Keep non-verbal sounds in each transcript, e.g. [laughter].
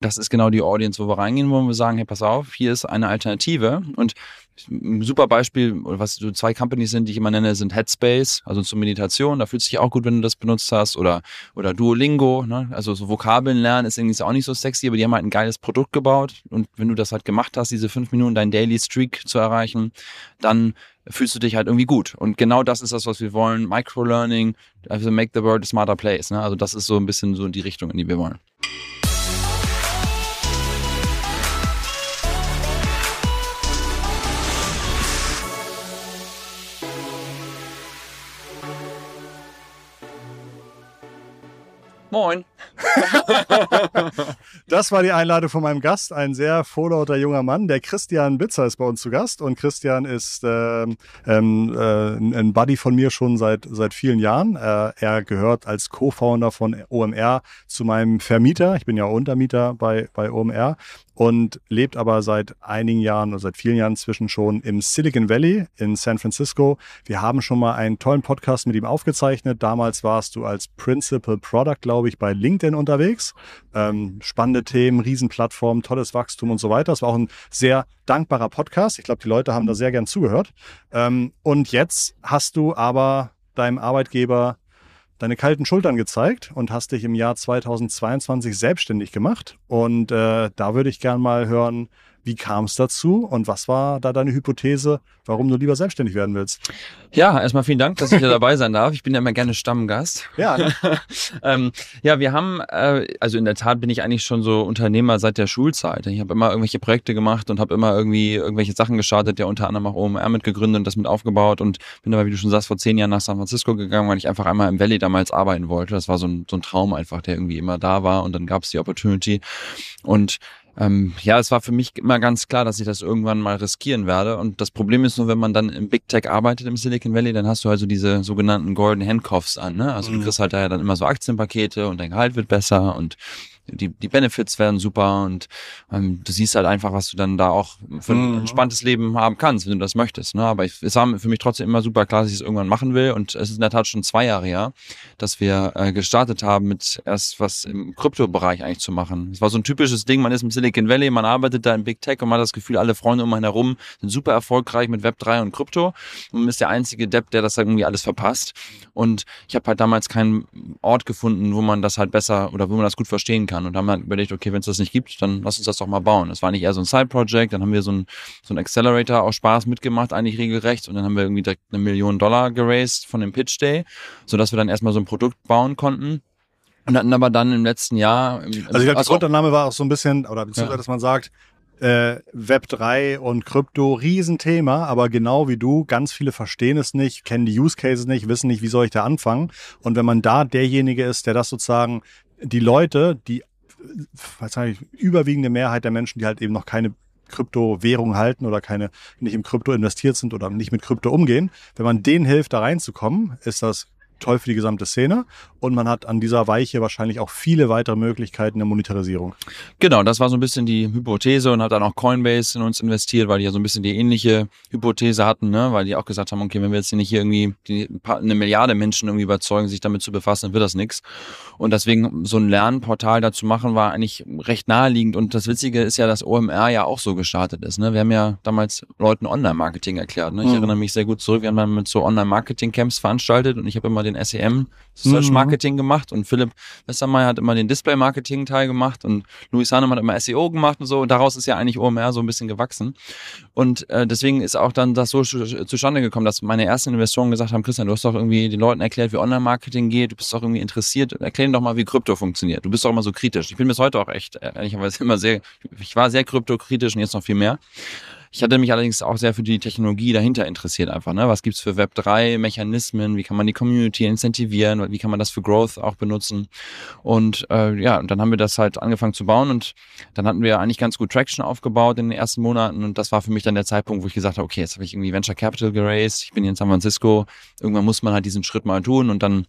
das ist genau die Audience, wo wir reingehen, wo wir sagen, hey, pass auf, hier ist eine Alternative. Und ein super Beispiel, was so zwei Companies sind, die ich immer nenne, sind Headspace, also zur Meditation. Da fühlt sich auch gut, wenn du das benutzt hast. Oder, oder Duolingo, ne? also so Vokabeln lernen ist irgendwie auch nicht so sexy, aber die haben halt ein geiles Produkt gebaut. Und wenn du das halt gemacht hast, diese fünf Minuten dein Daily Streak zu erreichen, dann fühlst du dich halt irgendwie gut. Und genau das ist das, was wir wollen. Microlearning, also make the world a smarter place. Ne? Also das ist so ein bisschen so die Richtung, in die wir wollen. Moin. das war die Einladung von meinem Gast, ein sehr vorlauter junger Mann. Der Christian Bitzer ist bei uns zu Gast und Christian ist ähm, ähm, äh, ein Buddy von mir schon seit, seit vielen Jahren. Äh, er gehört als Co-Founder von OMR zu meinem Vermieter. Ich bin ja Untermieter bei, bei OMR und lebt aber seit einigen Jahren oder seit vielen Jahren inzwischen schon im Silicon Valley in San Francisco. Wir haben schon mal einen tollen Podcast mit ihm aufgezeichnet. Damals warst du als Principal Product, glaube ich, bei LinkedIn unterwegs. Ähm, spannende Themen, Riesenplattform, tolles Wachstum und so weiter. Es war auch ein sehr dankbarer Podcast. Ich glaube, die Leute haben da sehr gern zugehört. Ähm, und jetzt hast du aber deinem Arbeitgeber deine kalten Schultern gezeigt und hast dich im Jahr 2022 selbstständig gemacht. Und äh, da würde ich gern mal hören, wie kam es dazu und was war da deine Hypothese, warum du lieber selbstständig werden willst? Ja, erstmal vielen Dank, dass ich hier [laughs] dabei sein darf. Ich bin ja immer gerne Stammgast. Ja. Ne? [laughs] ähm, ja, wir haben, äh, also in der Tat bin ich eigentlich schon so Unternehmer seit der Schulzeit. Ich habe immer irgendwelche Projekte gemacht und habe immer irgendwie irgendwelche Sachen gestartet, ja unter anderem auch OMR mitgegründet und das mit aufgebaut und bin aber, wie du schon sagst, vor zehn Jahren nach San Francisco gegangen, weil ich einfach einmal im Valley damals arbeiten wollte. Das war so ein, so ein Traum einfach, der irgendwie immer da war und dann gab es die Opportunity und ähm, ja, es war für mich immer ganz klar, dass ich das irgendwann mal riskieren werde. Und das Problem ist nur, wenn man dann im Big Tech arbeitet im Silicon Valley, dann hast du also diese sogenannten Golden Handcuffs an. Ne? Also mhm. du kriegst halt da ja dann immer so Aktienpakete und dein Gehalt wird besser und die, die Benefits werden super und ähm, du siehst halt einfach, was du dann da auch für ein mhm. entspanntes Leben haben kannst, wenn du das möchtest. Ne? Aber ich, es war für mich trotzdem immer super klar, dass ich es irgendwann machen will und es ist in der Tat schon zwei Jahre her, dass wir äh, gestartet haben mit erst was im Kryptobereich eigentlich zu machen. Es war so ein typisches Ding, man ist im Silicon Valley, man arbeitet da in Big Tech und man hat das Gefühl, alle Freunde um einen herum sind super erfolgreich mit Web3 und Krypto und man ist der einzige Depp, der das irgendwie alles verpasst. Und ich habe halt damals keinen Ort gefunden, wo man das halt besser oder wo man das gut verstehen kann und haben dann überlegt, okay, wenn es das nicht gibt, dann lass uns das doch mal bauen. Das war nicht eher so ein Side-Project, dann haben wir so ein, so ein Accelerator aus Spaß mitgemacht, eigentlich regelrecht und dann haben wir irgendwie direkt eine Million Dollar geraced von dem Pitch Day, sodass wir dann erstmal so ein Produkt bauen konnten. Und hatten aber dann im letzten Jahr. also ich glaube, die also Grundannahme war auch so ein bisschen, oder beziehungsweise, ja. dass man sagt, äh, Web 3 und Krypto, Riesenthema, aber genau wie du, ganz viele verstehen es nicht, kennen die Use Cases nicht, wissen nicht, wie soll ich da anfangen. Und wenn man da derjenige ist, der das sozusagen die Leute, die wahrscheinlich überwiegende Mehrheit der Menschen, die halt eben noch keine Kryptowährung halten oder keine nicht im Krypto investiert sind oder nicht mit Krypto umgehen. Wenn man denen hilft, da reinzukommen, ist das toll für die gesamte Szene und man hat an dieser Weiche wahrscheinlich auch viele weitere Möglichkeiten der Monetarisierung. Genau, das war so ein bisschen die Hypothese und hat dann auch Coinbase in uns investiert, weil die ja so ein bisschen die ähnliche Hypothese hatten, ne? weil die auch gesagt haben, okay, wenn wir jetzt nicht hier irgendwie die, eine Milliarde Menschen irgendwie überzeugen, sich damit zu befassen, dann wird das nichts. Und deswegen so ein Lernportal dazu machen, war eigentlich recht naheliegend. Und das Witzige ist ja, dass OMR ja auch so gestartet ist. Ne? Wir haben ja damals Leuten Online-Marketing erklärt. Ne? Ich mhm. erinnere mich sehr gut zurück, wir haben dann mit so Online-Marketing-Camps veranstaltet und ich habe immer den den SEM, Search mhm. Marketing gemacht und Philipp Westermeier hat immer den Display Marketing Teil gemacht und Louis Hahnemann hat immer SEO gemacht und so und daraus ist ja eigentlich OMR so ein bisschen gewachsen und äh, deswegen ist auch dann das so zustande gekommen, dass meine ersten Investoren gesagt haben, Christian, du hast doch irgendwie den Leuten erklärt, wie Online-Marketing geht, du bist doch irgendwie interessiert, erklär ihnen doch mal, wie Krypto funktioniert. Du bist doch immer so kritisch. Ich bin bis heute auch echt, ehrlicherweise immer sehr, ich war sehr kryptokritisch und jetzt noch viel mehr. Ich hatte mich allerdings auch sehr für die Technologie dahinter interessiert einfach. Ne? Was gibt's für Web3-Mechanismen? Wie kann man die Community incentivieren? Wie kann man das für Growth auch benutzen? Und äh, ja, und dann haben wir das halt angefangen zu bauen und dann hatten wir eigentlich ganz gut Traction aufgebaut in den ersten Monaten und das war für mich dann der Zeitpunkt, wo ich gesagt habe, okay, jetzt habe ich irgendwie Venture Capital geraced, ich bin hier in San Francisco, irgendwann muss man halt diesen Schritt mal tun und dann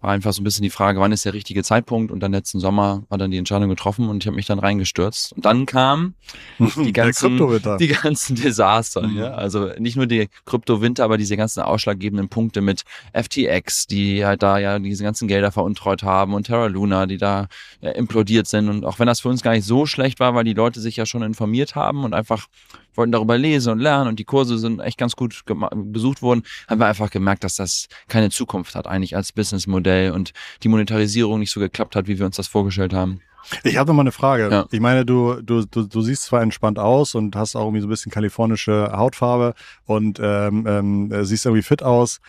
war einfach so ein bisschen die Frage, wann ist der richtige Zeitpunkt und dann letzten Sommer war dann die Entscheidung getroffen und ich habe mich dann reingestürzt und dann kam [laughs] die ganzen, die ganzen ganzen [laughs] Desastern. Mhm. Ja? Also nicht nur die Krypto-Winter, aber diese ganzen ausschlaggebenden Punkte mit FTX, die halt da ja diese ganzen Gelder veruntreut haben und Terra Luna, die da ja, implodiert sind. Und auch wenn das für uns gar nicht so schlecht war, weil die Leute sich ja schon informiert haben und einfach wollten darüber lesen und lernen und die Kurse sind echt ganz gut besucht worden, haben wir einfach gemerkt, dass das keine Zukunft hat eigentlich als Businessmodell und die Monetarisierung nicht so geklappt hat, wie wir uns das vorgestellt haben. Ich habe noch mal eine Frage. Ja. Ich meine, du, du, du, du siehst zwar entspannt aus und hast auch irgendwie so ein bisschen kalifornische Hautfarbe und ähm, ähm, äh, siehst irgendwie fit aus.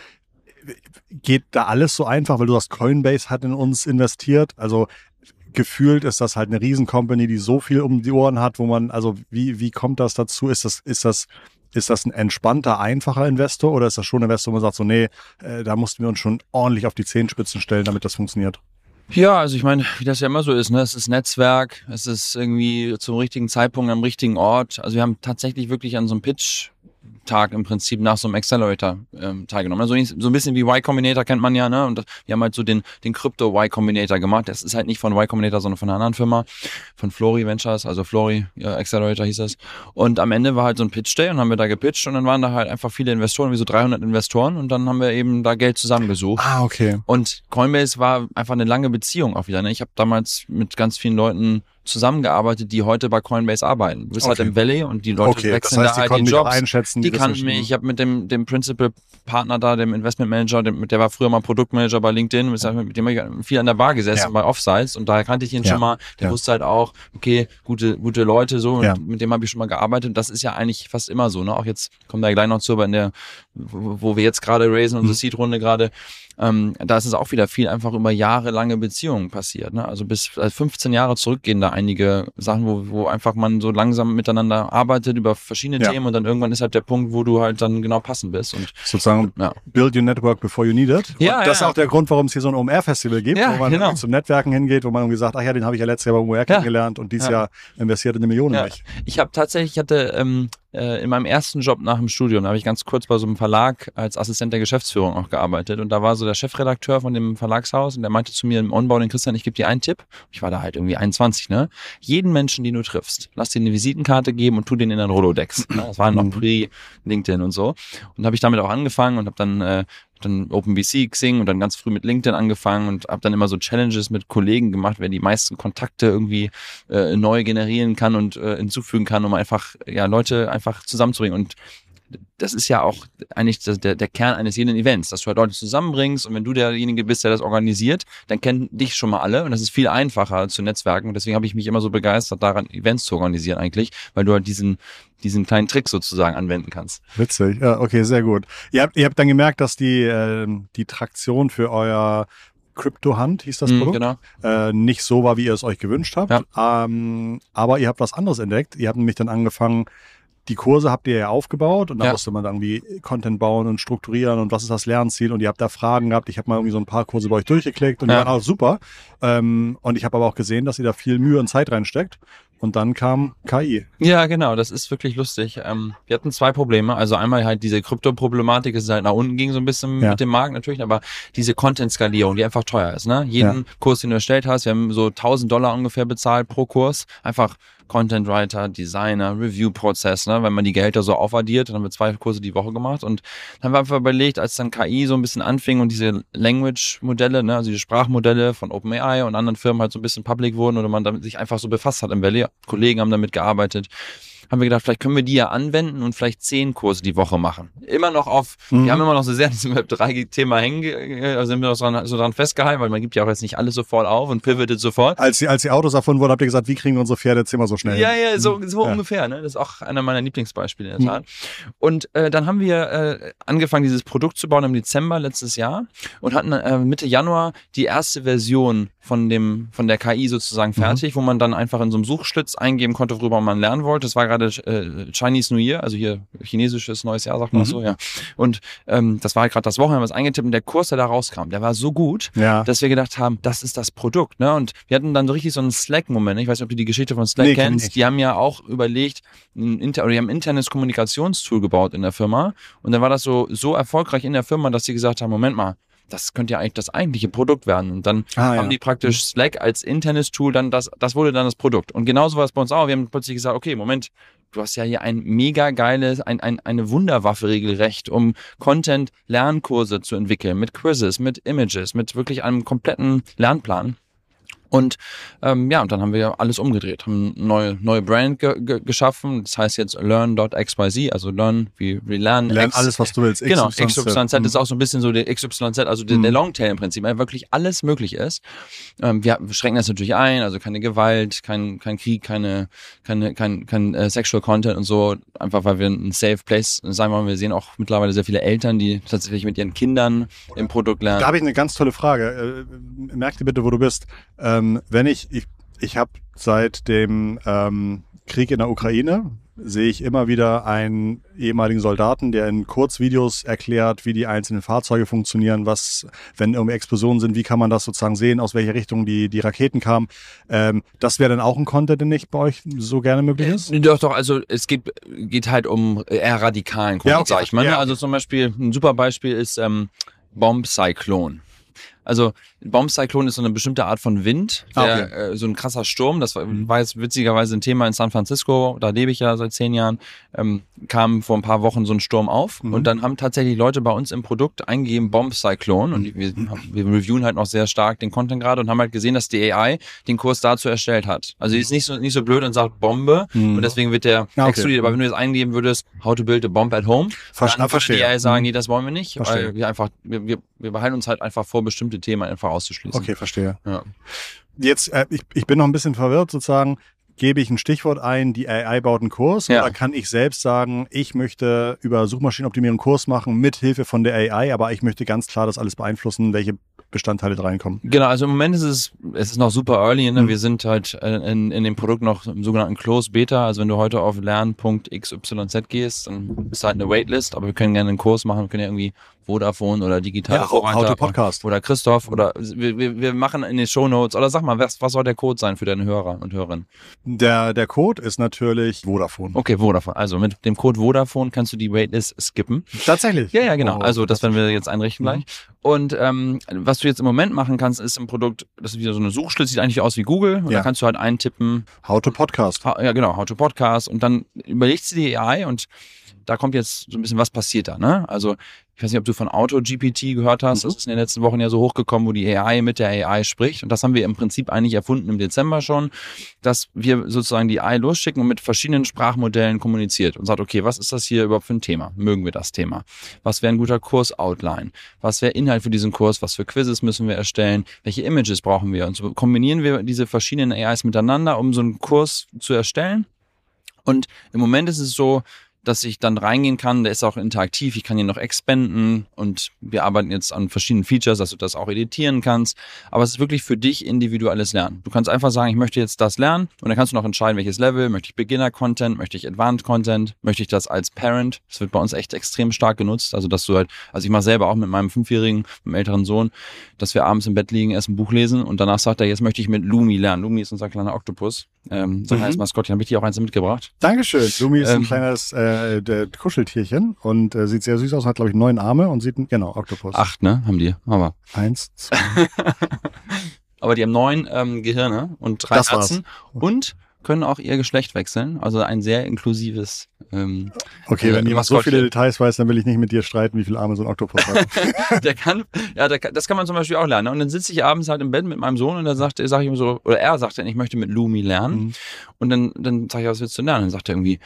Geht da alles so einfach, weil du hast Coinbase hat in uns investiert? Also gefühlt ist das halt eine Riesencompany, die so viel um die Ohren hat, wo man, also wie, wie kommt das dazu? Ist das, ist das, ist das ein entspannter, einfacher Investor oder ist das schon ein Investor, wo man sagt, so, nee, äh, da mussten wir uns schon ordentlich auf die Zehenspitzen stellen, damit das funktioniert? Ja, also ich meine, wie das ja immer so ist, ne? Es ist Netzwerk, es ist irgendwie zum richtigen Zeitpunkt am richtigen Ort. Also wir haben tatsächlich wirklich an so einem Pitch Tag im Prinzip nach so einem Accelerator ähm, teilgenommen. Also so ein bisschen wie Y Combinator kennt man ja, ne? Und wir haben halt so den, den Crypto Y Combinator gemacht. Das ist halt nicht von Y Combinator, sondern von einer anderen Firma, von Flori Ventures, also Flori ja, Accelerator hieß das. Und am Ende war halt so ein Pitch Day und haben wir da gepitcht und dann waren da halt einfach viele Investoren, wie so 300 Investoren und dann haben wir eben da Geld zusammengesucht. Ah, okay. Und Coinbase war einfach eine lange Beziehung auch wieder. Ne? Ich habe damals mit ganz vielen Leuten zusammengearbeitet, die heute bei Coinbase arbeiten. Du bist halt okay. halt im Valley und die Leute okay, wechseln das heißt, da halt die Jobs. Einschätzen, die, die kannten mich. Ich habe mit dem, dem Principal Partner da, dem Investment Manager, dem, der war früher mal Produktmanager bei LinkedIn, mit dem habe ich viel an der Bar gesessen ja. bei Offsites und daher kannte ich ihn ja. schon mal. Der ja. wusste halt auch, okay, gute, gute Leute so und mit dem habe ich schon mal gearbeitet. Das ist ja eigentlich fast immer so. Ne? Auch jetzt kommen wir gleich noch zu, aber in der, wo wir jetzt gerade raisen, unsere mhm. Seed-Runde gerade, ähm, da ist es auch wieder viel einfach über jahrelange Beziehungen passiert. Ne? Also bis 15 Jahre zurückgehen da einige Sachen, wo, wo einfach man so langsam miteinander arbeitet über verschiedene ja. Themen und dann irgendwann ist halt der Punkt, wo du halt dann genau passend bist. Und sozusagen ja. build your network before you need it. Ja, und das ja. ist auch der Grund, warum es hier so ein OMR-Festival gibt, wo man genau. zum Netzwerken hingeht, wo man irgendwie sagt, ach ja, den habe ich ja letztes Jahr beim OMR kennengelernt und dieses Jahr investiert eine Million in mich. Ich habe tatsächlich, ich hatte ähm, äh, in meinem ersten Job nach dem Studium, da habe ich ganz kurz bei so einem Verlag als Assistent der Geschäftsführung auch gearbeitet und da war so der Chefredakteur von dem Verlagshaus und der meinte zu mir im Onboarding, Christian, ich gebe dir einen Tipp. Ich war da halt irgendwie 21, ne? Jeden Menschen, den du triffst, lass dir eine Visitenkarte geben und tu den in ein Rolodex. Ne? Das war noch mhm. pre-LinkedIn und so. Und habe ich damit auch angefangen und habe dann äh, dann OpenBC, Xing und dann ganz früh mit LinkedIn angefangen und habe dann immer so Challenges mit Kollegen gemacht, wer die meisten Kontakte irgendwie äh, neu generieren kann und äh, hinzufügen kann, um einfach ja Leute einfach zusammenzubringen. Und das ist ja auch eigentlich der, der Kern eines jeden Events, dass du halt Leute zusammenbringst und wenn du derjenige bist, der das organisiert, dann kennen dich schon mal alle und das ist viel einfacher zu netzwerken und deswegen habe ich mich immer so begeistert daran, Events zu organisieren eigentlich, weil du halt diesen diesen kleinen Trick sozusagen anwenden kannst. Witzig, ja, okay, sehr gut. Ihr habt, ihr habt dann gemerkt, dass die, äh, die Traktion für euer Crypto-Hand hieß das mm, Produkt, genau. äh, nicht so war, wie ihr es euch gewünscht habt. Ja. Ähm, aber ihr habt was anderes entdeckt. Ihr habt nämlich dann angefangen, die Kurse habt ihr ja aufgebaut und da ja. musste man irgendwie Content bauen und strukturieren und was ist das Lernziel und ihr habt da Fragen gehabt. Ich habe mal irgendwie so ein paar Kurse bei euch durchgeklickt und ja. die waren auch super. Ähm, und ich habe aber auch gesehen, dass ihr da viel Mühe und Zeit reinsteckt. Und dann kam KI. Ja, genau, das ist wirklich lustig. Ähm, wir hatten zwei Probleme. Also einmal halt diese Krypto-Problematik, es ist halt nach unten ging so ein bisschen ja. mit dem Markt natürlich, aber diese Content-Skalierung, die einfach teuer ist. Ne? Jeden ja. Kurs, den du erstellt hast, wir haben so 1000 Dollar ungefähr bezahlt pro Kurs. Einfach Content Writer, Designer, Review-Prozess, ne? wenn man die Gehälter so aufaddiert, dann haben wir zwei Kurse die Woche gemacht und dann haben wir einfach überlegt, als dann KI so ein bisschen anfing und diese Language-Modelle, ne? also die Sprachmodelle von OpenAI und anderen Firmen halt so ein bisschen public wurden oder man damit sich einfach so befasst hat im Valley, Kollegen haben damit gearbeitet, haben wir gedacht, vielleicht können wir die ja anwenden und vielleicht zehn Kurse die Woche machen. Immer noch auf, mhm. wir haben immer noch so sehr an diesem Web3-Thema hängen, also sind wir noch so dran, so dran festgehalten, weil man gibt ja auch jetzt nicht alles sofort auf und pivotet sofort. Als die, als die Autos erfunden wurden, habt ihr gesagt, wie kriegen wir unsere Pferde jetzt immer so schnell Ja, ja, so, mhm. so ja. ungefähr. Ne? Das ist auch einer meiner Lieblingsbeispiele in der Tat. Mhm. Und äh, dann haben wir äh, angefangen, dieses Produkt zu bauen im Dezember letztes Jahr und hatten äh, Mitte Januar die erste Version von dem von der KI sozusagen mhm. fertig, mhm. wo man dann einfach in so einem Suchschlitz eingeben konnte, worüber man lernen wollte. Das war gerade äh, Chinese New Year, also hier chinesisches neues Jahr, sagt man mhm. so, ja. Und ähm, das war halt gerade das Wochenende, was eingetippt und der Kurs, der da rauskam, der war so gut, ja. dass wir gedacht haben, das ist das Produkt. Ne? Und wir hatten dann so richtig so einen Slack-Moment. Ich weiß nicht, ob du die Geschichte von Slack nee, kennst. Die haben ja auch überlegt, ein inter oder die haben ein internes Kommunikationstool gebaut in der Firma. Und dann war das so, so erfolgreich in der Firma, dass sie gesagt haben, Moment mal, das könnte ja eigentlich das eigentliche Produkt werden. Und dann ah, haben ja. die praktisch Slack als internes Tool, dann das, das wurde dann das Produkt. Und genauso war es bei uns auch. Wir haben plötzlich gesagt, okay, Moment, du hast ja hier ein mega geiles, ein, ein, eine Wunderwaffe regelrecht, um Content-Lernkurse zu entwickeln, mit Quizzes, mit Images, mit wirklich einem kompletten Lernplan. Und ähm, ja, und dann haben wir alles umgedreht, haben eine neue, neue Brand ge ge geschaffen. Das heißt jetzt learn.xyz, also learn wie wir lernen. Lern alles, was du willst. Genau, XYZ ist mhm. auch so ein bisschen so der XYZ, also der, der mhm. Longtail im Prinzip, weil wirklich alles möglich ist. Ähm, wir schränken das natürlich ein, also keine Gewalt, kein, kein Krieg, keine, keine, kein, kein äh, Sexual Content und so, einfach weil wir ein Safe Place sein wollen. Wir sehen auch mittlerweile sehr viele Eltern, die tatsächlich mit ihren Kindern im Produkt lernen. Da habe ich eine ganz tolle Frage. Äh, merk dir bitte, wo du bist. Ähm, ähm, wenn ich, ich, ich habe seit dem ähm, Krieg in der Ukraine, sehe ich immer wieder einen ehemaligen Soldaten, der in Kurzvideos erklärt, wie die einzelnen Fahrzeuge funktionieren, was, wenn irgendwie Explosionen sind, wie kann man das sozusagen sehen, aus welcher Richtung die, die Raketen kamen. Ähm, das wäre dann auch ein Content, der nicht bei euch so gerne möglich ist? Äh, doch, doch, also es geht, geht halt um eher radikalen Content, ja, okay. sag ich mal. Ne? Ja. Also zum Beispiel, ein super Beispiel ist ähm, Bomb Cyclone. Also Bombcyclone ist so eine bestimmte Art von Wind, ah, der, okay. äh, so ein krasser Sturm. Das war, war, jetzt witzigerweise ein Thema in San Francisco. Da lebe ich ja seit zehn Jahren. Ähm, kam vor ein paar Wochen so ein Sturm auf mhm. und dann haben tatsächlich Leute bei uns im Produkt eingegeben Bombcyclone und wir, wir reviewen halt noch sehr stark den Content gerade und haben halt gesehen, dass die AI den Kurs dazu erstellt hat. Also die ist nicht so nicht so blöd und sagt Bombe mhm. und deswegen wird der ah, okay. exkludiert. Aber wenn du jetzt eingeben würdest, how to build a bomb at home, Versch dann würde die AI sagen, mhm. nee, das wollen wir nicht, verstehe. weil wir einfach wir, wir, wir behalten uns halt einfach vor bestimmte Themen einfach auszuschließen. Okay, verstehe. Ja. Jetzt, äh, ich, ich bin noch ein bisschen verwirrt sozusagen. Gebe ich ein Stichwort ein, die AI baut einen Kurs ja. oder kann ich selbst sagen, ich möchte über Suchmaschinenoptimierung einen Kurs machen mit Hilfe von der AI, aber ich möchte ganz klar das alles beeinflussen, welche Bestandteile da reinkommen. Genau, also im Moment ist es, es ist noch super early, ne? Mhm. wir sind halt äh, in, in dem Produkt noch im sogenannten Close Beta, also wenn du heute auf lern.xyz gehst, dann ist halt eine Waitlist, aber wir können gerne einen Kurs machen, wir können ja irgendwie Vodafone oder digitale ja, Vorreiter Podcast. oder Christoph oder wir, wir, machen in den Show Notes oder sag mal, was, was soll der Code sein für deine Hörer und Hörerinnen? Der, der Code ist natürlich Vodafone. Okay, Vodafone. Also mit dem Code Vodafone kannst du die Waitlist skippen. Tatsächlich? Ja, ja, genau. Oh, also das werden wir jetzt einrichten mhm. gleich. Und ähm, was du jetzt im Moment machen kannst, ist im Produkt, das ist wieder so eine Suchschlitz, sieht eigentlich aus wie Google. Und ja. da kannst du halt eintippen. How to Podcast. Ja, genau, How to Podcast. Und dann überlegst du die AI und da kommt jetzt so ein bisschen, was passiert da, ne? Also ich weiß nicht, ob du von AutoGPT gehört hast. Mhm. Das ist in den letzten Wochen ja so hochgekommen, wo die AI mit der AI spricht. Und das haben wir im Prinzip eigentlich erfunden im Dezember schon, dass wir sozusagen die AI losschicken und mit verschiedenen Sprachmodellen kommuniziert und sagt, okay, was ist das hier überhaupt für ein Thema? Mögen wir das Thema? Was wäre ein guter Kurs-Outline? Was wäre Inhalt für diesen Kurs? Was für Quizzes müssen wir erstellen? Welche Images brauchen wir? Und so kombinieren wir diese verschiedenen AIs miteinander, um so einen Kurs zu erstellen. Und im Moment ist es so, dass ich dann reingehen kann. Der ist auch interaktiv. Ich kann ihn noch expanden und wir arbeiten jetzt an verschiedenen Features, dass du das auch editieren kannst. Aber es ist wirklich für dich individuelles Lernen. Du kannst einfach sagen, ich möchte jetzt das lernen und dann kannst du noch entscheiden, welches Level. Möchte ich Beginner-Content? Möchte ich Advanced Content? Möchte ich das als Parent? Das wird bei uns echt extrem stark genutzt. Also, dass du halt, also ich mache selber auch mit meinem Fünfjährigen, mit dem älteren Sohn, dass wir abends im Bett liegen, erst ein Buch lesen und danach sagt er, jetzt möchte ich mit Lumi lernen. Lumi ist unser kleiner Oktopus. Ähm, so mhm. heißt Maskottchen. Habe ich dir auch eins mitgebracht. Dankeschön. Lumi ist ähm, ein kleines äh, der Kuscheltierchen und äh, sieht sehr süß aus, hat glaube ich neun Arme und sieht, genau, Oktopus. Acht, ne? Haben die. Aber. Eins, zwei. [laughs] Aber die haben neun ähm, Gehirne und drei das Herzen. War's. Und können auch ihr Geschlecht wechseln. Also ein sehr inklusives. Ähm, okay, wenn äh, jemand so viele Details weiß, dann will ich nicht mit dir streiten, wie viele Arme so ein Oktopus hat. [laughs] der kann, ja, der, das kann man zum Beispiel auch lernen. Und dann sitze ich abends halt im Bett mit meinem Sohn und dann sagt er, sag ich ihm so, oder er sagt dann, ich möchte mit Lumi lernen. Mhm. Und dann, dann sage ich, was willst du lernen? Und dann sagt er irgendwie,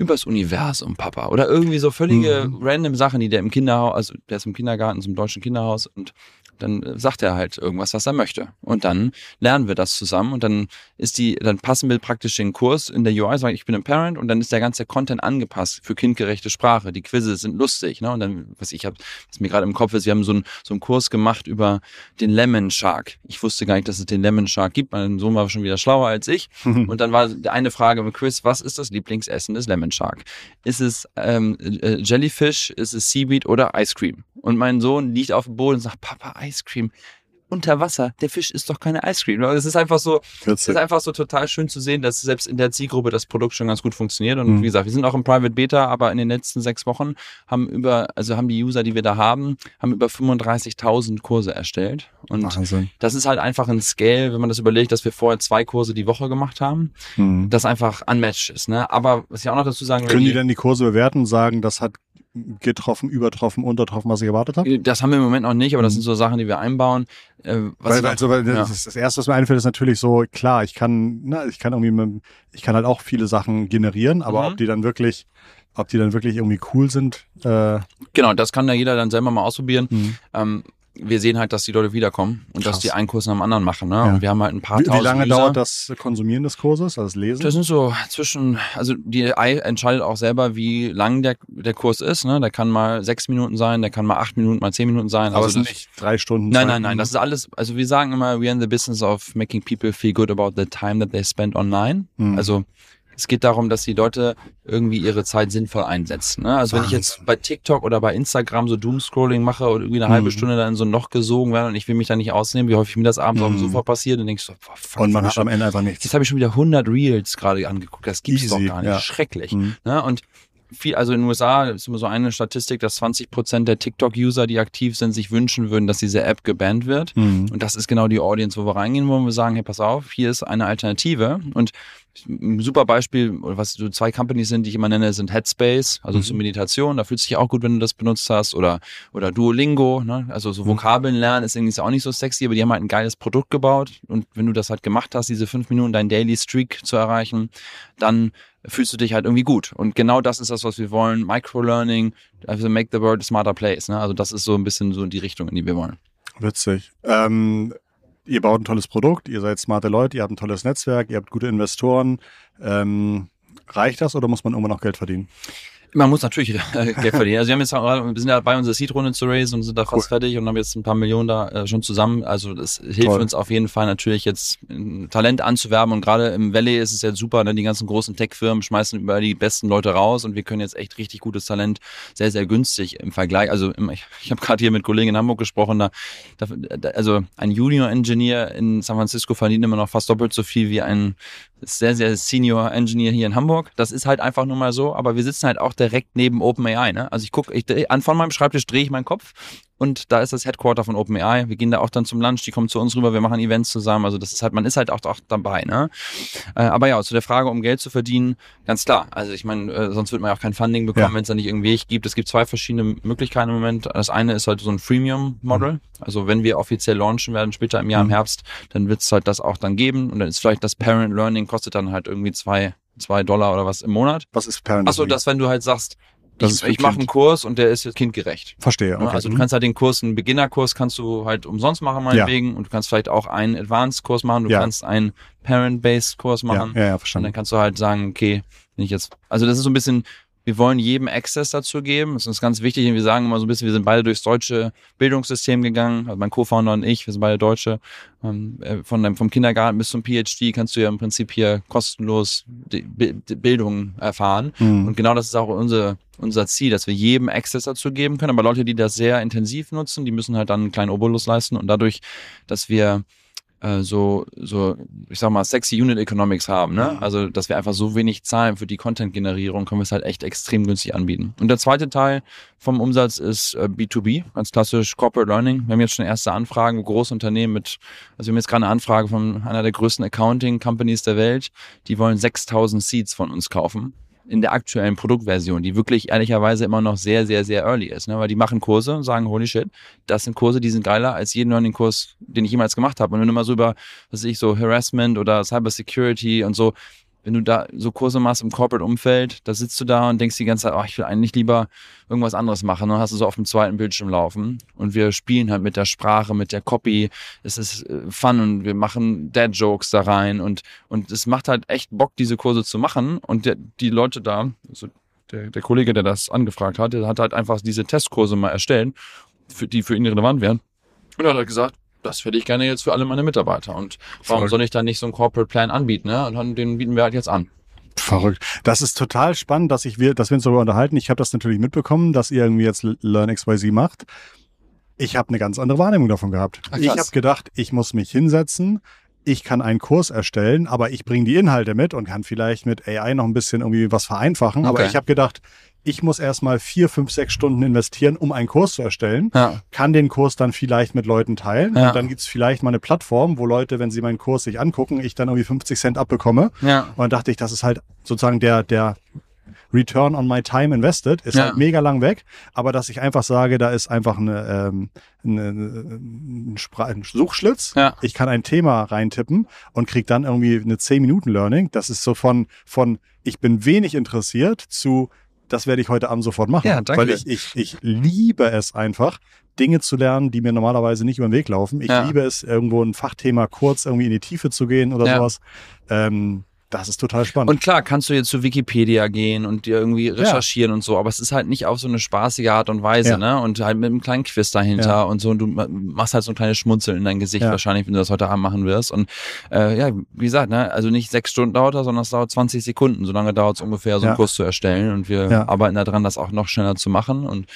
übers Universum, Papa. Oder irgendwie so völlige mhm. random Sachen, die der im Kinderhaus, also der ist im Kindergarten, zum deutschen Kinderhaus und dann sagt er halt irgendwas, was er möchte. Und dann lernen wir das zusammen und dann ist die, dann passen wir praktisch den Kurs in der UI, sagen ich bin ein Parent und dann ist der ganze Content angepasst für kindgerechte Sprache. Die Quizzes sind lustig, ne? Und dann, was ich habe, was mir gerade im Kopf ist, wir haben so einen so einen Kurs gemacht über den Lemon Shark. Ich wusste gar nicht, dass es den Lemon Shark gibt. Mein Sohn war schon wieder schlauer als ich. [laughs] und dann war eine Frage im Quiz, was ist das Lieblingsessen des Lemon Shark? Ist es ähm, äh, Jellyfish, ist es Seaweed oder Ice Cream? Und mein Sohn liegt auf dem Boden und sagt, Papa, Ice Cream. unter Wasser. Der Fisch ist doch keine Ice Cream. Es ist einfach so, es ist einfach so total schön zu sehen, dass selbst in der Zielgruppe das Produkt schon ganz gut funktioniert. Und Mhm. wie gesagt, wir sind auch im Private Beta, aber in den letzten sechs Wochen haben über, also haben die User, die wir da haben, haben über 35.000 Kurse erstellt. Und Wahnsinn. das ist halt einfach ein Scale, wenn man das überlegt, dass wir vorher zwei Kurse die Woche gemacht haben, Mhm. das einfach unmatched ist. Ne? Aber was ich auch noch dazu sagen will, Können die die- denn die Kurse bewerten und sagen, das hat getroffen, übertroffen, untertroffen, was ich erwartet habe? das haben wir im Moment noch nicht, aber das Mhm. sind so Sachen, die wir einbauen. Äh, Weil, ich weil, ja. das, das erste, was mir einfällt, ist natürlich so, klar, ich kann, na, ich kann irgendwie, mit, ich kann halt auch viele Sachen generieren, aber Mhm. ob die dann wirklich, ob die dann wirklich irgendwie cool sind, äh, Genau, das kann ja jeder dann selber mal ausprobieren. Mhm. Ähm, wir sehen halt, dass die Leute wiederkommen und Krass. dass die einen Kurs nach dem anderen machen. Ne? Ja. Und wir haben halt ein paar wie, wie tausend lange User. dauert das Konsumieren des Kurses, also das Lesen? Das sind so zwischen, also die AI entscheidet auch selber, wie lang der, der Kurs ist. Ne? Der kann mal sechs Minuten sein, der kann mal acht Minuten, mal zehn Minuten sein. aber also es sind das- nicht drei Stunden. Nein, nein, nein. Das ist alles, also wir sagen immer, we are in the business of making people feel good about the time that they spend online. Mhm. Also es geht darum, dass die Leute irgendwie ihre Zeit sinnvoll einsetzen. Ne? Also wenn ich jetzt Wahnsinn. bei TikTok oder bei Instagram so Doomscrolling mache und irgendwie eine halbe Mhm. Stunde dann in so ein Loch gesogen werde und ich will mich da nicht ausnehmen, wie häufig mir das abends auf dem Mhm. Sofa passiert, dann denkst du, boah, fuck, Und man ich hat schon, am Ende einfach nichts. jetzt habe ich schon wieder 100 Reels gerade angeguckt. Das gibt's Easy, doch gar nicht. ja. Schrecklich. Mhm. Ne? Und viel, also in den USA ist immer so eine Statistik, dass 20 Prozent der TikTok-User, die aktiv sind, sich wünschen würden, dass diese App gebannt wird. Mhm. Und das ist genau die Audience, wo wir reingehen wollen. Wir sagen, hey, pass auf, hier ist eine Alternative. Und ein super Beispiel, was so zwei Companies sind, die ich immer nenne, sind Headspace, also Mhm. zur Meditation. Da fühlt sich auch gut, wenn du das benutzt hast. Oder, oder Duolingo, ne? also so Vokabeln lernen ist irgendwie auch nicht so sexy, aber die haben halt ein geiles Produkt gebaut. Und wenn du das halt gemacht hast, diese fünf Minuten dein Daily Streak zu erreichen, dann fühlst du dich halt irgendwie gut. Und genau das ist das, was wir wollen. Microlearning, also make the world a smarter place. Ne? Also das ist so ein bisschen so die Richtung, in die wir wollen. Witzig. Ähm, ihr baut ein tolles Produkt, ihr seid smarte Leute, ihr habt ein tolles Netzwerk, ihr habt gute Investoren. Ähm, reicht das oder muss man irgendwann noch Geld verdienen? Man muss natürlich äh, Geld verdienen. Also wir haben jetzt wir sind ja dabei, unsere Seed-Runde zu raisen und sind da fast Cool. fertig und haben jetzt ein paar Millionen da äh, schon zusammen. Also das hilft Toll. uns auf jeden Fall natürlich jetzt Talent anzuwerben und gerade im Valley ist es jetzt super, ne? die ganzen großen Tech-Firmen schmeißen über die besten Leute raus und wir können jetzt echt richtig gutes Talent sehr, sehr günstig im Vergleich. Also ich, ich habe gerade hier mit Kollegen in Hamburg gesprochen, da, da, da also ein Junior-Engineer in San Francisco verdient immer noch fast doppelt so viel wie ein sehr, sehr Senior Engineer hier in Hamburg. Das ist halt einfach nur mal so, aber wir sitzen halt auch direkt neben OpenAI. Ne? Also ich gucke, ich an von meinem Schreibtisch drehe ich meinen Kopf und da ist das Headquarter von OpenAI. Wir gehen da auch dann zum Lunch, die kommen zu uns rüber, wir machen Events zusammen. Also das ist halt, man ist halt auch, auch dabei. Ne? Äh, aber ja, zu der Frage, um Geld zu verdienen, ganz klar. Also ich meine, äh, sonst wird man ja auch kein Funding bekommen, Ja. wenn es da nicht irgendwie Weg gibt. Es gibt zwei verschiedene Möglichkeiten im Moment. Das eine ist halt so ein Freemium-Model. Also wenn wir offiziell launchen werden, später im Jahr im Mhm. Herbst, dann wird es halt das auch dann geben. Und dann ist vielleicht das Parent Learning kostet dann halt irgendwie zwei, zwei Dollar oder was im Monat. Was ist Parent? Achso, das, wenn du halt sagst, Das ich, ich mache einen Kurs und der ist jetzt kindgerecht. Verstehe, okay. Also du kannst halt den Kurs, einen Beginnerkurs kannst du halt umsonst machen meinetwegen und du kannst vielleicht auch einen Advanced-Kurs machen, du Ja. kannst einen Parent-Based-Kurs ja, machen ja, ja, und dann verstanden. kannst du halt sagen, okay, wenn ich jetzt, also das ist so ein bisschen, wir wollen jedem Access dazu geben. Das ist uns ganz wichtig. Wir sagen immer so ein bisschen, wir sind beide durchs deutsche Bildungssystem gegangen. Also mein Co-Founder und ich, wir sind beide Deutsche. Ähm, äh, Von dem, vom Kindergarten bis zum PhD kannst du ja im Prinzip hier kostenlos Bildung erfahren. Mhm. Und genau das ist auch unser, unser Ziel, dass wir jedem Access dazu geben können. Aber Leute, die das sehr intensiv nutzen, die müssen halt dann einen kleinen Obolus leisten. Und dadurch, dass wir äh, so, so, ich sag mal, sexy Unit Economics haben, ne? Mhm. Also, dass wir einfach so wenig zahlen für die Content-Generierung, können wir es halt echt extrem günstig anbieten. Und der zweite Teil vom Umsatz ist äh, B2B, ganz klassisch Corporate Learning. Wir haben jetzt schon erste Anfragen, wo große Unternehmen mit, also wir haben jetzt gerade eine Anfrage von einer der größten Accounting-Companies der Welt, die wollen 6000 Seats von uns kaufen in der aktuellen Produktversion, die wirklich ehrlicherweise immer noch sehr, sehr, sehr early ist. Ne? Weil die machen Kurse und sagen, holy shit, das sind Kurse, die sind geiler als jeden Learning-Kurs, den ich jemals gemacht habe. Und wenn du mal so über, was weiß ich, so Harassment oder Cybersecurity und so, wenn du da so Kurse machst im Corporate-Umfeld, da sitzt du da und denkst die ganze Zeit, oh, ich will eigentlich lieber irgendwas anderes machen. Dann hast du so auf dem zweiten Bildschirm laufen. Und wir spielen halt mit der Sprache, mit der Copy. Es ist äh, fun und wir machen Dad-Jokes da rein. Und, und es macht halt echt Bock, diese Kurse zu machen. Und der, die Leute da, also der, der Kollege, der das angefragt hat, der hat halt einfach diese Testkurse mal erstellt, für, die für ihn relevant wären. Und er hat halt gesagt, das hätte ich gerne jetzt für alle meine Mitarbeiter. Und warum Verrückt. soll ich da nicht so einen Corporate Plan anbieten? Ne? Und dann, den bieten wir halt jetzt an. Verrückt. Das ist total spannend, dass ich wir, dass wir uns darüber unterhalten. Ich habe das natürlich mitbekommen, dass ihr irgendwie jetzt Learn XYZ macht. Ich habe eine ganz andere Wahrnehmung davon gehabt. Ach, ich habe gedacht, ich muss mich hinsetzen, ich kann einen Kurs erstellen, aber ich bringe die Inhalte mit und kann vielleicht mit AI noch ein bisschen irgendwie was vereinfachen. Aber Okay. ich habe gedacht, ich muss erstmal vier, fünf, sechs Stunden investieren, um einen Kurs zu erstellen. Ja. Kann den Kurs dann vielleicht mit Leuten teilen. Ja. Und dann gibt's vielleicht mal eine Plattform, wo Leute, wenn sie meinen Kurs sich angucken, ich dann irgendwie 50 Cent abbekomme. Ja. Und dann dachte ich, das ist halt sozusagen der, der Return on my time invested, ist Ja. halt mega lang weg. Aber dass ich einfach sage, da ist einfach eine, ähm, eine, ein, ein Suchschlitz. Ja. Ich kann ein Thema reintippen und krieg dann irgendwie eine 10-Minuten-Learning. Das ist so von, von ich bin wenig interessiert zu das werde ich heute Abend sofort machen. Ja, danke. Weil ich, ich, ich liebe es einfach, Dinge zu lernen, die mir normalerweise nicht über den Weg laufen. Ich Ja. liebe es, irgendwo ein Fachthema kurz irgendwie in die Tiefe zu gehen oder Ja. sowas. Ähm, das ist total spannend. Und klar, kannst du jetzt zu Wikipedia gehen und dir irgendwie recherchieren und so, aber es ist halt nicht auf so eine spaßige Art und Weise, Ja. ne? Und halt mit einem kleinen Quiz dahinter Ja. und so. Und du ma- machst halt so ein kleines Schmunzeln in dein Gesicht Ja. wahrscheinlich, wenn du das heute Abend machen wirst. Und äh, ja, wie gesagt, ne, also nicht sechs Stunden dauert das, sondern es dauert 20 Sekunden. So lange dauert es ungefähr, so einen Ja. Kurs zu erstellen. Und wir Ja. arbeiten daran, das auch noch schneller zu machen. Und,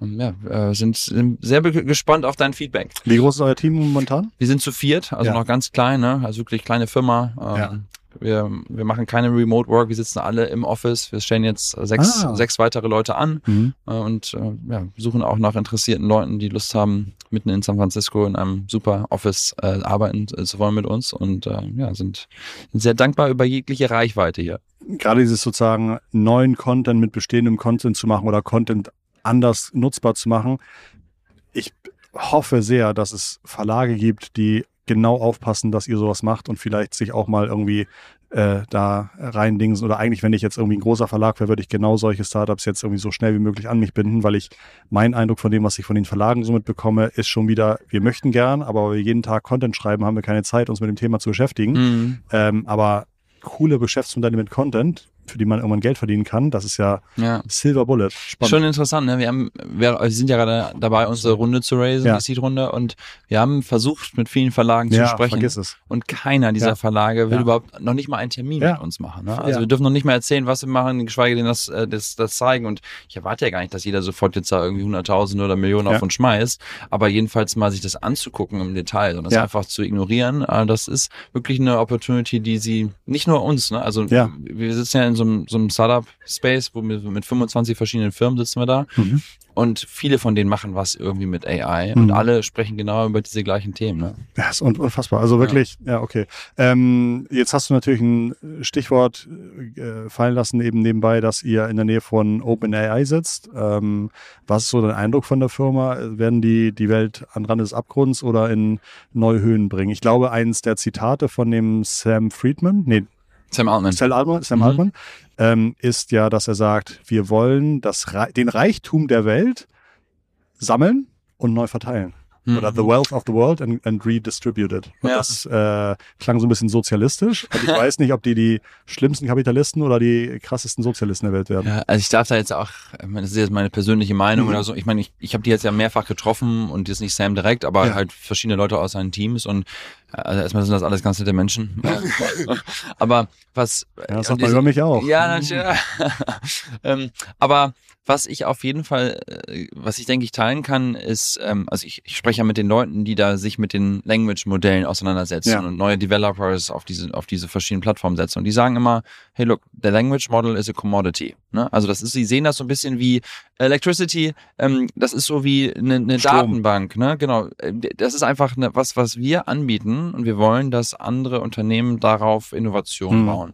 und ja, äh, sind, sind sehr gespannt auf dein Feedback. Wie groß ist euer Team momentan? Wir sind zu viert, also Ja. noch ganz klein, ne? Also wirklich kleine Firma. Ähm, Ja. Wir, wir machen keine Remote Work, wir sitzen alle im Office. Wir stellen jetzt sechs, Ah. sechs weitere Leute an Mhm. äh, und äh, ja, suchen auch nach interessierten Leuten, die Lust haben, mitten in San Francisco in einem super Office äh, arbeiten äh, zu wollen mit uns und äh, ja, sind, sind sehr dankbar über jegliche Reichweite hier. Gerade dieses sozusagen neuen Content mit bestehendem Content zu machen oder Content anders nutzbar zu machen. Ich hoffe sehr, dass es Verlage gibt, die genau aufpassen, dass ihr sowas macht und vielleicht sich auch mal irgendwie äh, da reindingsen. Oder eigentlich, wenn ich jetzt irgendwie ein großer Verlag wäre, würde ich genau solche Startups jetzt irgendwie so schnell wie möglich an mich binden, weil ich mein Eindruck von dem, was ich von den Verlagen so mitbekomme, ist schon wieder, wir möchten gern, aber weil wir jeden Tag Content schreiben, haben wir keine Zeit, uns mit dem Thema zu beschäftigen. Mhm. Ähm, aber coole Geschäftsmodelle mit Content, für die man irgendwann Geld verdienen kann, das ist ja Ja. Silver Bullet. Spannend. Schon interessant, ne? Wir haben, wir, sind ja gerade dabei, unsere Runde zu raisen, Ja. die Seed-Runde, und wir haben versucht, mit vielen Verlagen zu ja, sprechen. vergiss es. Und keiner dieser. Verlage will überhaupt noch nicht mal einen Termin mit uns machen. Ne? Also wir dürfen noch nicht mal erzählen, was wir machen, geschweige denn das, äh, das, das zeigen. Und ich erwarte ja gar nicht, dass jeder sofort jetzt da irgendwie Hunderttausende oder Millionen auf uns schmeißt. Aber jedenfalls mal sich das anzugucken im Detail und das einfach zu ignorieren, äh, das ist wirklich eine Opportunity, die sie, nicht nur uns, ne? also wir sitzen ja in so einem, so einem Startup-Space, wo wir mit 25 verschiedenen Firmen sitzen wir da. Mhm. Und viele von denen machen was irgendwie mit AI und Mhm. alle sprechen genau über diese gleichen Themen. Ne? Ja, ist un unfassbar. Also wirklich, ja, okay. Ähm, jetzt hast du natürlich ein Stichwort äh, fallen lassen, eben nebenbei, dass ihr in der Nähe von OpenAI sitzt. Ähm, was ist so dein Eindruck von der Firma? Werden die die Welt an Rand des Abgrunds oder in neue Höhen bringen? Ich glaube, eins der Zitate von dem Sam Friedman, nee, Sam Altman. Sam Altman, Sam Mhm. Altman ähm, ist ja, dass er sagt, wir wollen das, den Reichtum der Welt sammeln und neu verteilen. Oder the wealth of the world and, and redistribute it. Und Ja. das äh, klang so ein bisschen sozialistisch. Und ich [laughs] weiß nicht, ob die die schlimmsten Kapitalisten oder die krassesten Sozialisten der Welt werden. Ja, also ich darf da jetzt auch, das ist jetzt meine persönliche Meinung Mhm. oder so. Ich meine, ich, ich habe die jetzt ja mehrfach getroffen und jetzt nicht Sam direkt, aber Ja. halt verschiedene Leute aus seinen Teams und äh, also erstmal sind das alles ganz nette Menschen. [laughs] aber was Ja, das sagt man über mich auch. Ja, natürlich. [laughs] ähm, aber was ich auf jeden Fall, äh, was ich denke ich teilen kann, ist, ähm, also ich, ich spreche ja mit den Leuten, die da sich mit den Language-Modellen auseinandersetzen Ja. und neue Developers auf diese, auf diese verschiedenen Plattformen setzen. Und die sagen immer, hey look, the language model is a commodity. Ne? Also das ist, sie sehen das so ein bisschen wie Electricity, ähm, das ist so wie eine, eine. Datenbank, ne? Genau. Äh, Das ist einfach eine, was, was wir anbieten und wir wollen, dass andere Unternehmen darauf Innovationen Mhm. bauen.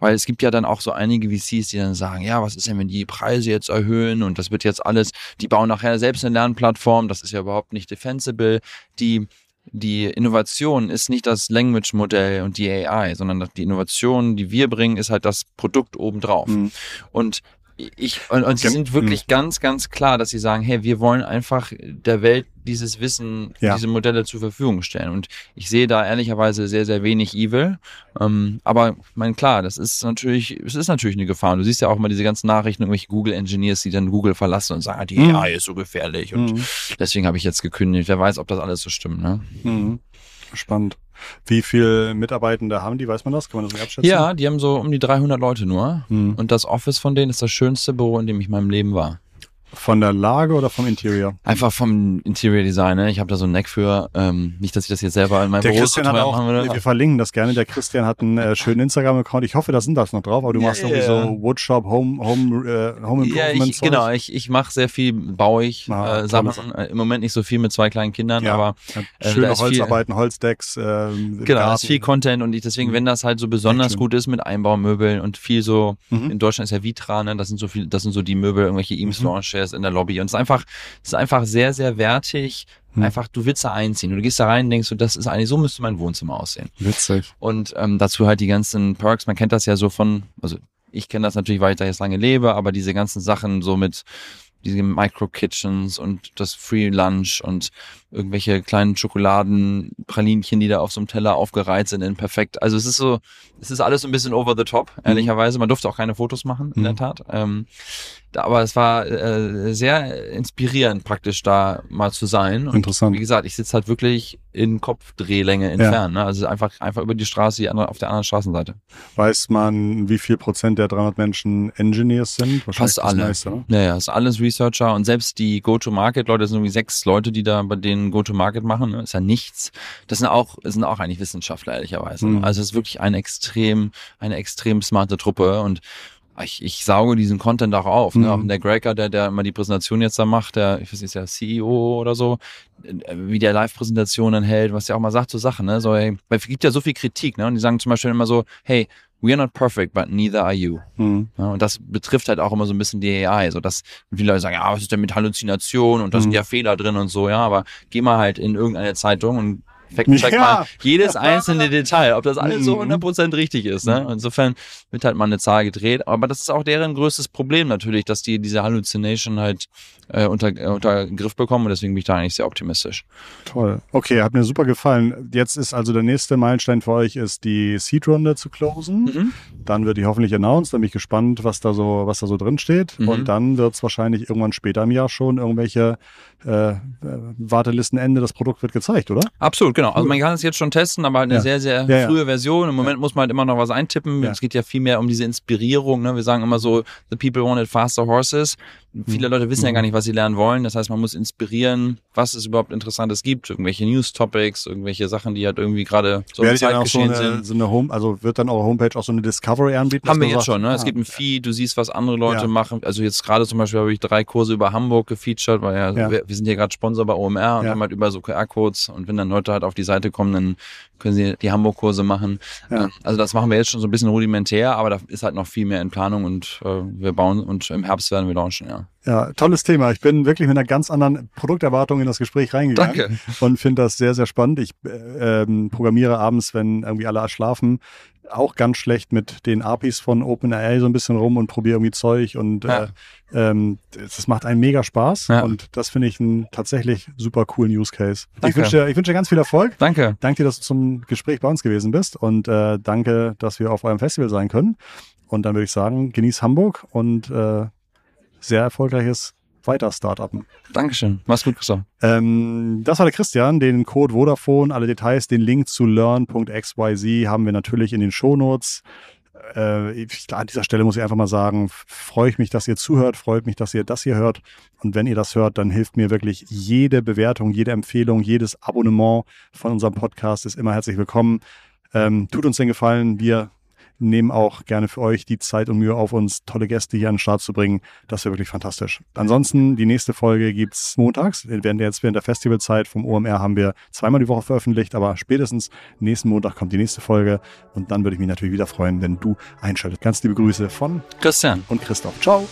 Weil es gibt ja dann auch so einige VCs, die dann sagen, ja, was ist denn, wenn die Preise jetzt erhöhen und das wird jetzt alles, die bauen nachher selbst eine Lernplattform, das ist ja überhaupt nicht defensible. Die, die Innovation ist nicht das Language-Modell und die AI, sondern die Innovation, die wir bringen, ist halt das Produkt obendrauf. Mhm. Und ich, und, und sie Ja, sind wirklich ganz, ganz klar, dass sie sagen, hey, wir wollen einfach der Welt dieses Wissen, Ja. diese Modelle zur Verfügung stellen. Und ich sehe da ehrlicherweise sehr, sehr wenig Evil. Ähm, aber ich meine, klar, das ist natürlich, es ist natürlich eine Gefahr. Und du siehst ja auch immer diese ganzen Nachrichten, irgendwelche Google-Engineers, die dann Google verlassen und sagen, die Mhm. AI ist so gefährlich. Und Mhm. deswegen habe ich jetzt gekündigt. Wer weiß, ob das alles so stimmt, ne? Mhm. Spannend. Wie viele Mitarbeitende haben die? Weiß man das? Kann man das nicht abschätzen? Ja, die haben so um die 300 Leute nur. Mhm. Und das Office von denen ist das schönste Büro, in dem ich in meinem Leben war. Von der Lage oder vom Interior? Einfach vom Interior Design. Ne? Ich habe da so einen Neck für. Ähm, nicht, dass ich das jetzt selber in meinem Der Büro Christian hat auch, machen würde. wir verlinken das gerne. Der Christian hat einen äh, schönen Instagram-Account. Ich hoffe, da sind das noch drauf, aber du Ja, machst ja, irgendwie ja. so Woodshop, Home, Home, äh, Home Ja, Improvement. ich, genau. Ich, ich mache sehr viel, baue ich Ah, äh, Sachen. Äh, Im Moment nicht so viel mit zwei kleinen Kindern, Ja. aber Ja, äh, Schöne da ist viel- Holzarbeiten, Holzdecks. Äh, Genau, Garten. das ist viel Content und ich deswegen, Mhm. wenn das halt so besonders gut ist mit Einbaumöbeln und viel so, Mhm. in Deutschland ist ja Vitra, ne, das sind so viel, das sind so die Möbel, irgendwelche Eames Mhm. Chairs in der Lobby und es ist einfach, es ist einfach sehr, sehr wertig. Mhm. Einfach, du willst da einziehen und du gehst da rein und denkst, so, das ist eigentlich, so müsste mein Wohnzimmer aussehen. Witzig. Und ähm, dazu halt die ganzen Perks, man kennt das ja so von, also ich kenne das natürlich, weil ich da jetzt lange lebe, aber diese ganzen Sachen so mit diese Micro-Kitchens und das Free Lunch und irgendwelche kleinen Schokoladenpralinchen, die da auf so einem Teller aufgereiht sind in perfekt. Also es ist so, es ist alles so ein bisschen over the top, ehrlicherweise. Man durfte auch keine Fotos machen, in Mhm. der Tat. Ähm, aber es war äh, sehr inspirierend praktisch da mal zu sein. Und Interessant. wie gesagt, ich sitze halt wirklich in Kopfdrehlänge entfernt. Ne? Also einfach, einfach über die Straße, die andere, auf der anderen Straßenseite. Weiß man, wie viel Prozent der 300 Menschen Engineers sind? Wahrscheinlich Fast das alle. meiste? Ja, ja, ist alles Researcher und selbst die Go-to-Market-Leute, das sind irgendwie sechs Leute, die da bei denen Go-to-Market machen, ne? ist ja nichts. Das sind auch, sind auch eigentlich Wissenschaftler, ehrlicherweise. Mhm. Also es ist wirklich eine extrem, eine extrem smarte Truppe und ich, ich sauge diesen Content auch auf. Ne? Mhm. Auch der Greger, der, der immer die Präsentation jetzt da macht, der, ich weiß nicht, ist ja CEO oder so, wie der Live-Präsentationen hält, was der auch mal sagt, so Sachen, ne? So, hey, weil es gibt ja so viel Kritik, ne? Und die sagen zum Beispiel immer so, hey, we are not perfect, but neither are you. Mhm. Ja, und das betrifft halt auch immer so ein bisschen die AI, so dass viele Leute sagen, ja, was ist denn mit Halluzination und da sind Mhm. ja Fehler drin und so, ja, aber geh mal halt in irgendeine Zeitung und fact-check Ja. mal jedes einzelne Detail, ob das alles so Mhm. 100% richtig ist. Ne? Insofern wird halt mal eine Zahl gedreht, aber das ist auch deren größtes Problem natürlich, dass die diese Hallucination halt äh, unter, äh, unter Griff bekommen und deswegen bin ich da eigentlich sehr optimistisch. Toll. Okay, hat mir super gefallen. Jetzt ist also der nächste Meilenstein für euch, ist die Seed-Runde zu closen. Mhm. Dann wird die hoffentlich announced. Dann bin ich gespannt, was da so, was da so drin steht. Mhm. Und dann wird es wahrscheinlich irgendwann später im Jahr schon irgendwelche äh, äh, Wartelistenende. Das Produkt wird gezeigt, oder? Absolut, genau. Also man kann es jetzt schon testen, aber halt eine Ja. sehr, sehr Ja, frühe Version. Im Moment muss man halt immer noch was eintippen. Es geht ja viel mehr um diese Inspirierung. Ne? Wir sagen immer so, the people wanted faster horses. Viele Leute wissen ja Mhm. gar nicht, was sie lernen wollen. Das heißt, man muss inspirieren, was es überhaupt Interessantes gibt. Irgendwelche News-Topics, irgendwelche Sachen, die halt irgendwie gerade so Werdet dann auch so eine, sind. so eine Home, also wird dann eure Homepage auch so eine Discovery anbieten? Haben wir jetzt sagt, schon, ne? Es ah, gibt ein Feed, du siehst, was andere Leute Ja. machen. Also jetzt gerade zum Beispiel habe ich drei Kurse über Hamburg gefeatured, weil ja, Ja. Wir, wir sind hier gerade Sponsor bei OMR und Ja. haben halt über so QR-Codes und wenn dann Leute halt auf die Seite kommen, dann können sie die Hamburg-Kurse machen. Ja. Äh, Also das machen wir jetzt schon so ein bisschen rudimentär, aber da ist halt noch viel mehr in Planung und äh, wir bauen und im Herbst werden wir launchen, ja. Ja, tolles Thema. Ich bin wirklich mit einer ganz anderen Produkterwartung in das Gespräch reingegangen. Danke. Und finde das sehr, sehr spannend. Ich äh, ähm, programmiere abends, wenn irgendwie alle schlafen, auch ganz schlecht mit den APIs von OpenAI so ein bisschen rum und probiere irgendwie Zeug und Ja. äh, ähm, das macht einen mega Spaß Ja. und das finde ich einen tatsächlich super coolen Use Case. Ich Danke. wünsche dir, ich wünsche dir ganz viel Erfolg. Danke. Danke dir, dass du zum Gespräch bei uns gewesen bist und äh, danke, dass wir auf eurem Festival sein können. Und dann würde ich sagen, genieß Hamburg und äh, sehr erfolgreiches weiter Startupen. Dankeschön. Mach's gut, Christoph. Ähm, das war der Christian. Den Code Vodafone, alle Details, den Link zu learn.xyz haben wir natürlich in den Shownotes. Äh, ich, an dieser Stelle muss ich einfach mal sagen, freue ich mich, dass ihr zuhört, freut mich, dass ihr das hier hört. Und wenn ihr das hört, dann hilft mir wirklich jede Bewertung, jede Empfehlung, jedes Abonnement von unserem Podcast ist immer herzlich willkommen. Ähm, tut uns den Gefallen, wir nehmen auch gerne für euch die Zeit und Mühe auf uns, tolle Gäste hier an den Start zu bringen. Das wäre wirklich fantastisch. Ansonsten, die nächste Folge gibt's montags. Während jetzt während der Festivalzeit vom OMR haben wir zweimal die Woche veröffentlicht, aber spätestens nächsten Montag kommt die nächste Folge. Und dann würde ich mich natürlich wieder freuen, wenn du einschaltest. Ganz liebe Grüße von Christian. und Christoph. Ciao.